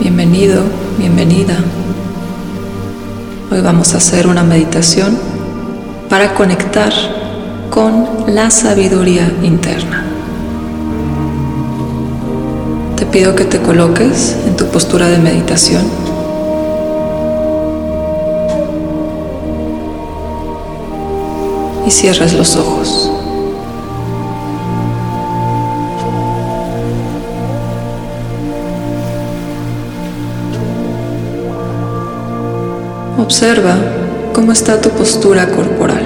Bienvenido, bienvenida. Hoy vamos a hacer una meditación para conectar con la sabiduría interna. Te pido que te coloques en tu postura de meditación. Y cierres los ojos. Observa cómo está tu postura corporal.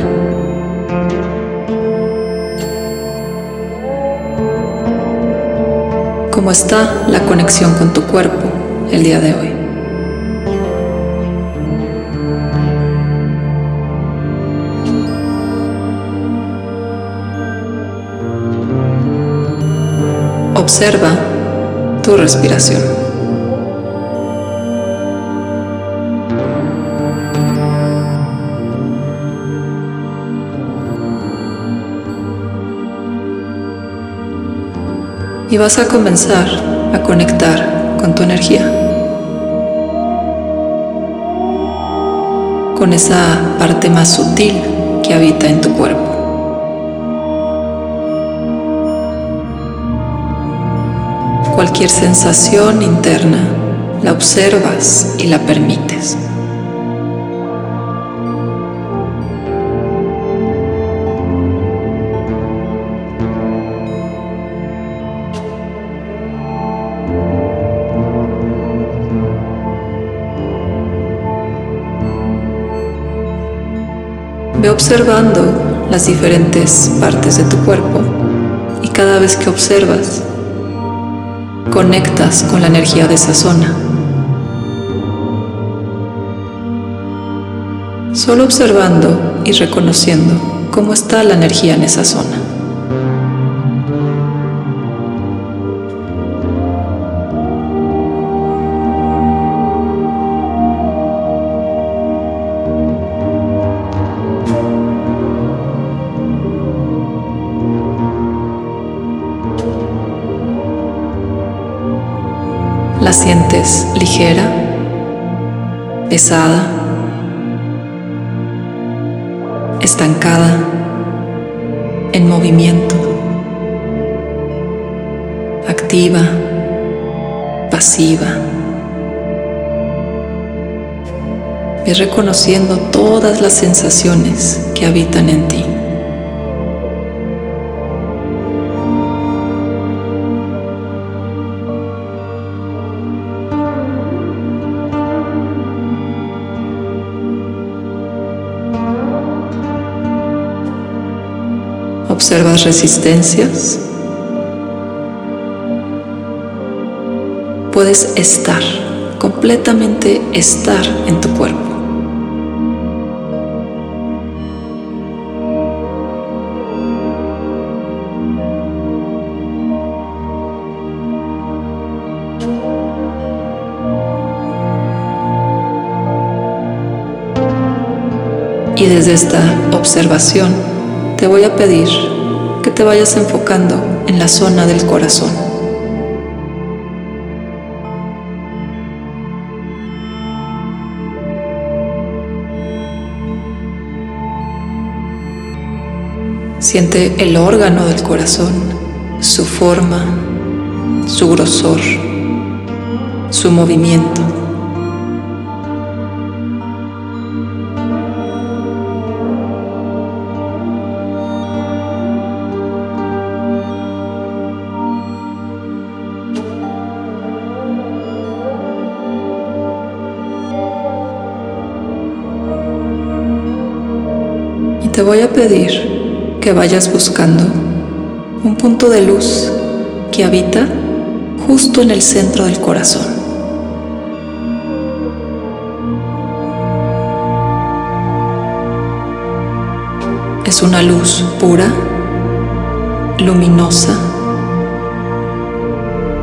Cómo está la conexión con tu cuerpo el día de hoy. Observa tu respiración. Y vas a comenzar a conectar con tu energía, con esa parte más sutil que habita en tu cuerpo. Cualquier sensación interna la observas y la permites. Ve observando las diferentes partes de tu cuerpo y cada vez que observas, conectas con la energía de esa zona. Solo observando y reconociendo cómo está la energía en esa zona. La sientes ligera, pesada, estancada, en movimiento, activa, pasiva. Ve reconociendo todas las sensaciones que habitan en ti. Observas resistencias. Puedes estar, completamente estar en tu cuerpo. Y desde esta observación, te voy a pedir que te vayas enfocando en la zona del corazón. Siente el órgano del corazón, su forma, su grosor, su movimiento. Te voy a pedir que vayas buscando un punto de luz que habita justo en el centro del corazón. Es una luz pura, luminosa,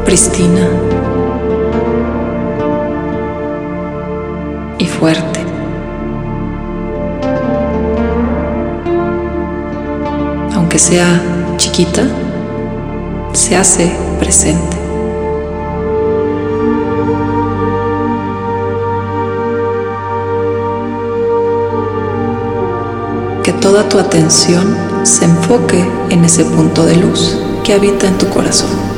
pristina y fuerte. aunque sea chiquita, se hace presente. Que toda tu atención se enfoque en ese punto de luz que habita en tu corazón.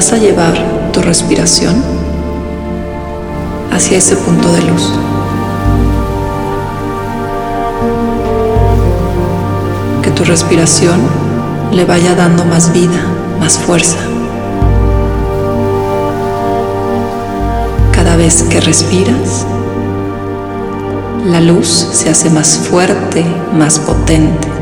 Vas a llevar tu respiración hacia ese punto de luz. Que tu respiración le vaya dando más vida, más fuerza. Cada vez que respiras, la luz se hace más fuerte, más potente.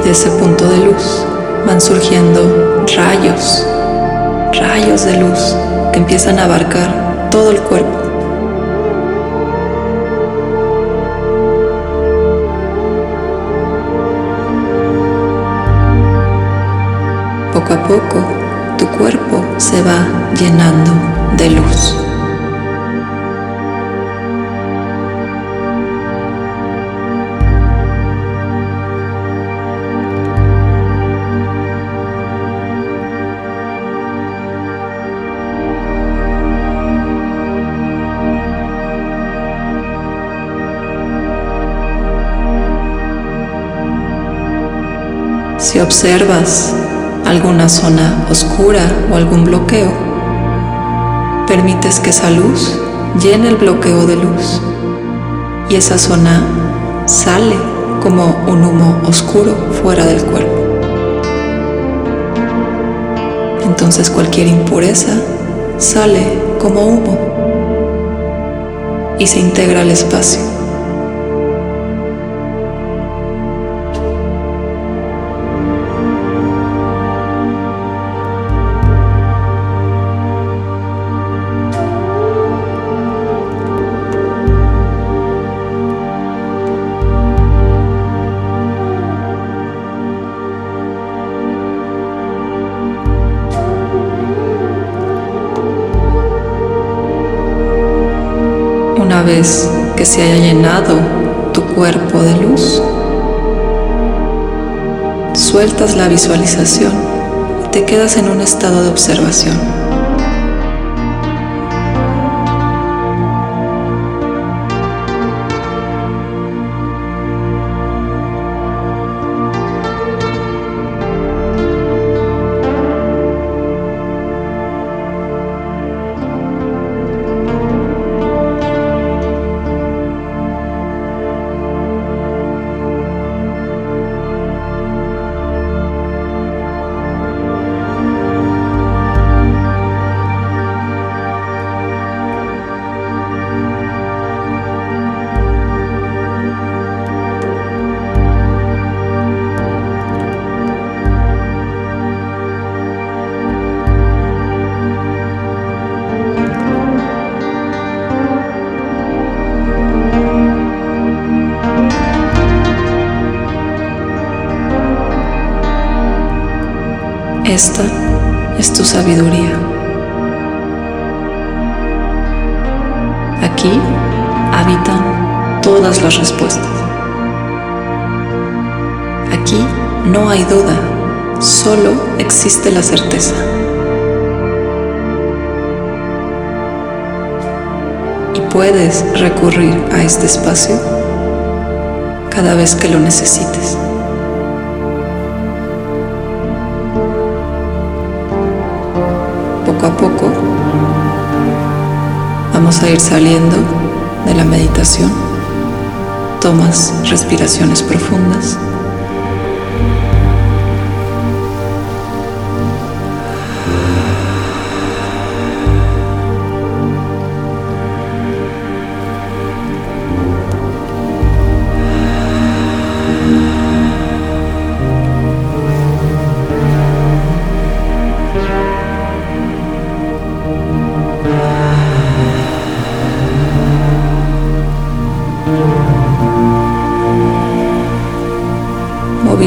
De ese punto de luz van surgiendo rayos, rayos de luz que empiezan a abarcar todo el cuerpo. Poco a poco tu cuerpo se va llenando de luz. Si observas alguna zona oscura o algún bloqueo, permites que esa luz llene el bloqueo de luz y esa zona sale como un humo oscuro fuera del cuerpo. Entonces cualquier impureza sale como humo y se integra al espacio. Vez que se haya llenado tu cuerpo de luz, sueltas la visualización y te quedas en un estado de observación. Esta es tu sabiduría. Aquí habitan todas las respuestas. Aquí no hay duda, solo existe la certeza. Y puedes recurrir a este espacio cada vez que lo necesites. Poco vamos a ir saliendo de la meditación. Tomas respiraciones profundas.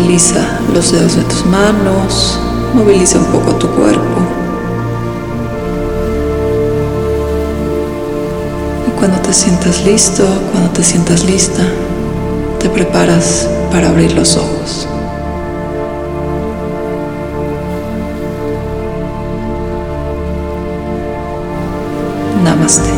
Moviliza los dedos de tus manos, moviliza un poco tu cuerpo. Y cuando te sientas listo, cuando te sientas lista, te preparas para abrir los ojos. Namaste.